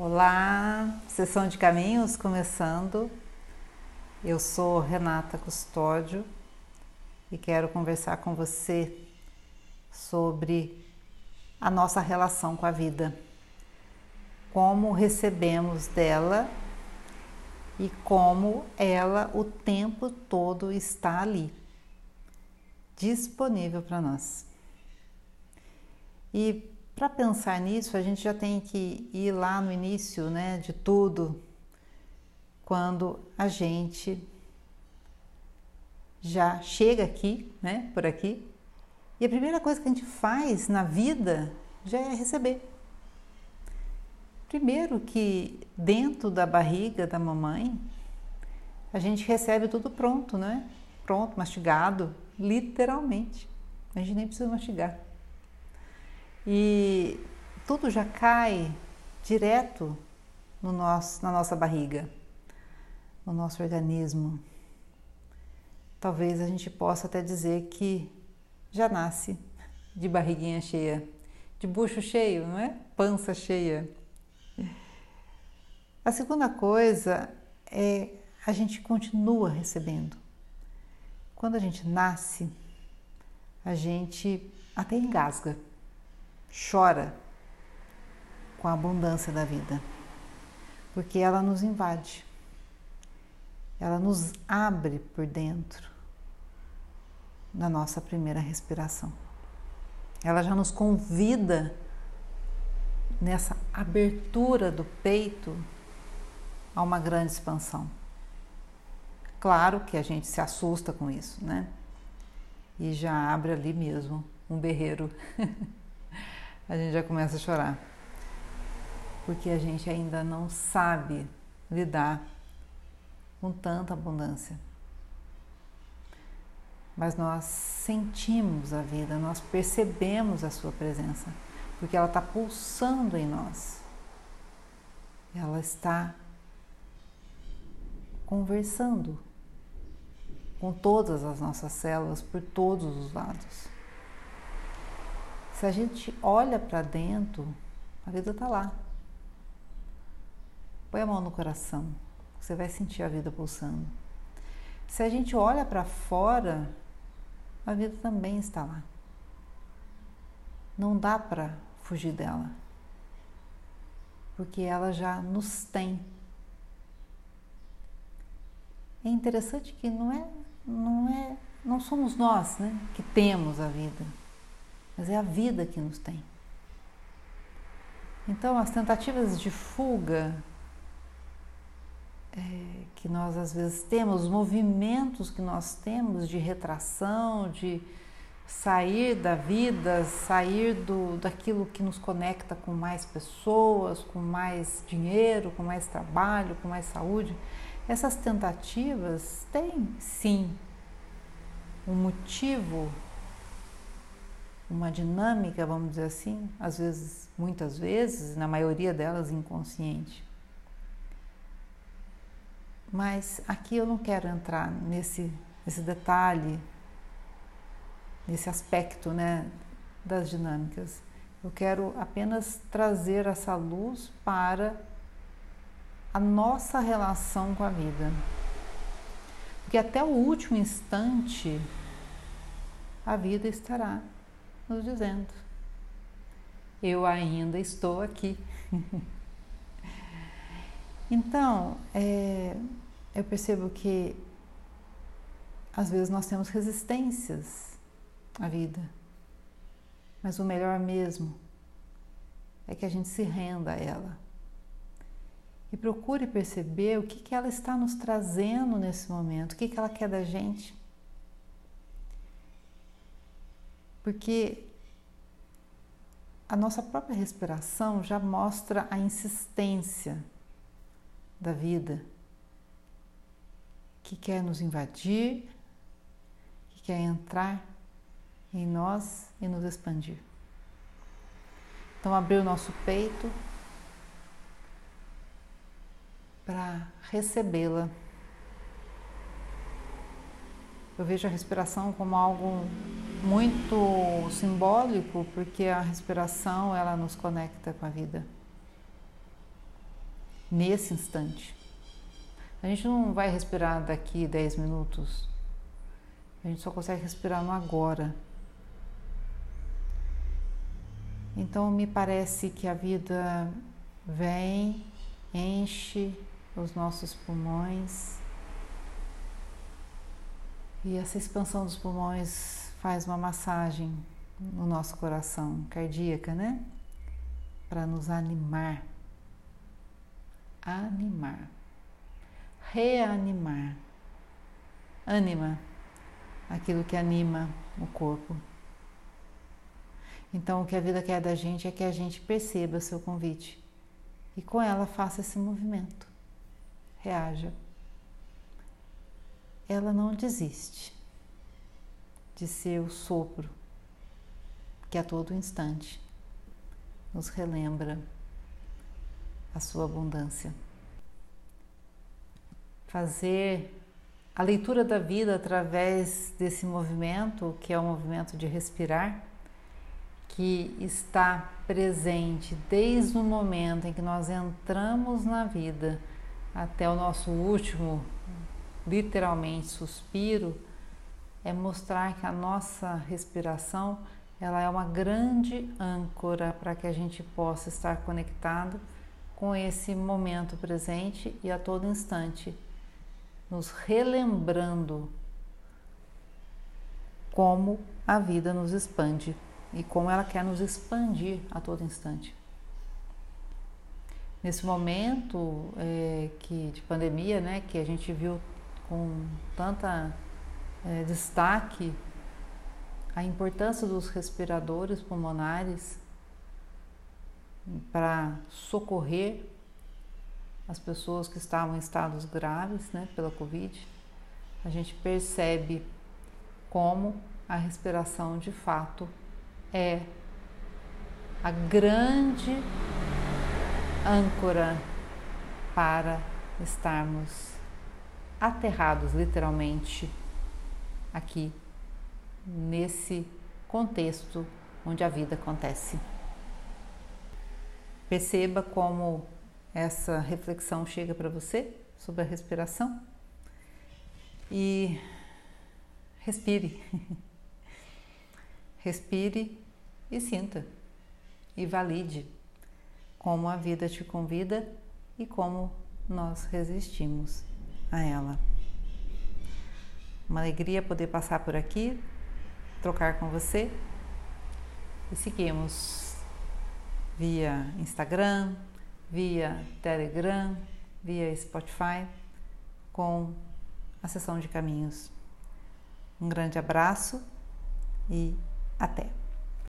Olá, sessão de caminhos começando. Eu sou Renata Custódio e quero conversar com você sobre a nossa relação com a vida, como recebemos dela e como ela o tempo todo está ali, disponível para nós. E para pensar nisso, a gente já tem que ir lá no início né, de tudo, quando a gente já chega aqui, né, por aqui, e a primeira coisa que a gente faz na vida já é receber. Primeiro que dentro da barriga da mamãe, a gente recebe tudo pronto, né? Pronto, mastigado, literalmente. A gente nem precisa mastigar e tudo já cai direto no nosso, na nossa barriga, no nosso organismo. Talvez a gente possa até dizer que já nasce de barriguinha cheia, de bucho cheio, não é? Pança cheia. A segunda coisa é a gente continua recebendo. Quando a gente nasce, a gente até engasga chora com a abundância da vida, porque ela nos invade, ela nos abre por dentro na nossa primeira respiração. Ela já nos convida nessa abertura do peito a uma grande expansão. Claro que a gente se assusta com isso, né? E já abre ali mesmo um berreiro. a gente já começa a chorar. Porque a gente ainda não sabe lidar com tanta abundância. Mas nós sentimos a vida, nós percebemos a sua presença, porque ela está pulsando em nós. Ela está conversando com todas as nossas células por todos os lados. Se a gente olha para dentro, a vida está lá. Põe a mão no coração, você vai sentir a vida pulsando. Se a gente olha para fora, a vida também está lá. Não dá para fugir dela, porque ela já nos tem. É interessante que não é, não é, não somos nós, né, que temos a vida mas é a vida que nos tem. Então, as tentativas de fuga é, que nós às vezes temos, os movimentos que nós temos de retração, de sair da vida, sair do, daquilo que nos conecta com mais pessoas, com mais dinheiro, com mais trabalho, com mais saúde, essas tentativas têm sim um motivo uma dinâmica, vamos dizer assim, às vezes, muitas vezes, na maioria delas inconsciente. Mas aqui eu não quero entrar nesse, nesse detalhe, nesse aspecto né, das dinâmicas. Eu quero apenas trazer essa luz para a nossa relação com a vida. Porque até o último instante a vida estará nos dizendo: Eu ainda estou aqui. então, é, eu percebo que às vezes nós temos resistências à vida, mas o melhor mesmo é que a gente se renda a ela e procure perceber o que, que ela está nos trazendo nesse momento, o que, que ela quer da gente. Porque a nossa própria respiração já mostra a insistência da vida que quer nos invadir, que quer entrar em nós e nos expandir. Então, abrir o nosso peito para recebê-la. Eu vejo a respiração como algo muito simbólico, porque a respiração ela nos conecta com a vida. nesse instante. A gente não vai respirar daqui 10 minutos. A gente só consegue respirar no agora. Então me parece que a vida vem, enche os nossos pulmões e essa expansão dos pulmões faz uma massagem no nosso coração cardíaca, né? Para nos animar. Animar. Reanimar. Anima. Aquilo que anima o corpo. Então, o que a vida quer da gente é que a gente perceba seu convite e com ela faça esse movimento. Reaja. Ela não desiste de ser o sopro que a todo instante nos relembra a sua abundância. Fazer a leitura da vida através desse movimento, que é o movimento de respirar, que está presente desde o momento em que nós entramos na vida até o nosso último, literalmente, suspiro, é mostrar que a nossa respiração ela é uma grande âncora para que a gente possa estar conectado com esse momento presente e a todo instante, nos relembrando como a vida nos expande e como ela quer nos expandir a todo instante. Nesse momento é, que de pandemia, né, que a gente viu com tanta é, destaque a importância dos respiradores pulmonares para socorrer as pessoas que estavam em estados graves né, pela Covid, a gente percebe como a respiração de fato é a grande âncora para estarmos aterrados literalmente aqui nesse contexto onde a vida acontece. Perceba como essa reflexão chega para você sobre a respiração e respire. Respire e sinta e valide como a vida te convida e como nós resistimos a ela. Uma alegria poder passar por aqui, trocar com você e seguimos via Instagram, via Telegram, via Spotify com a sessão de caminhos. Um grande abraço e até!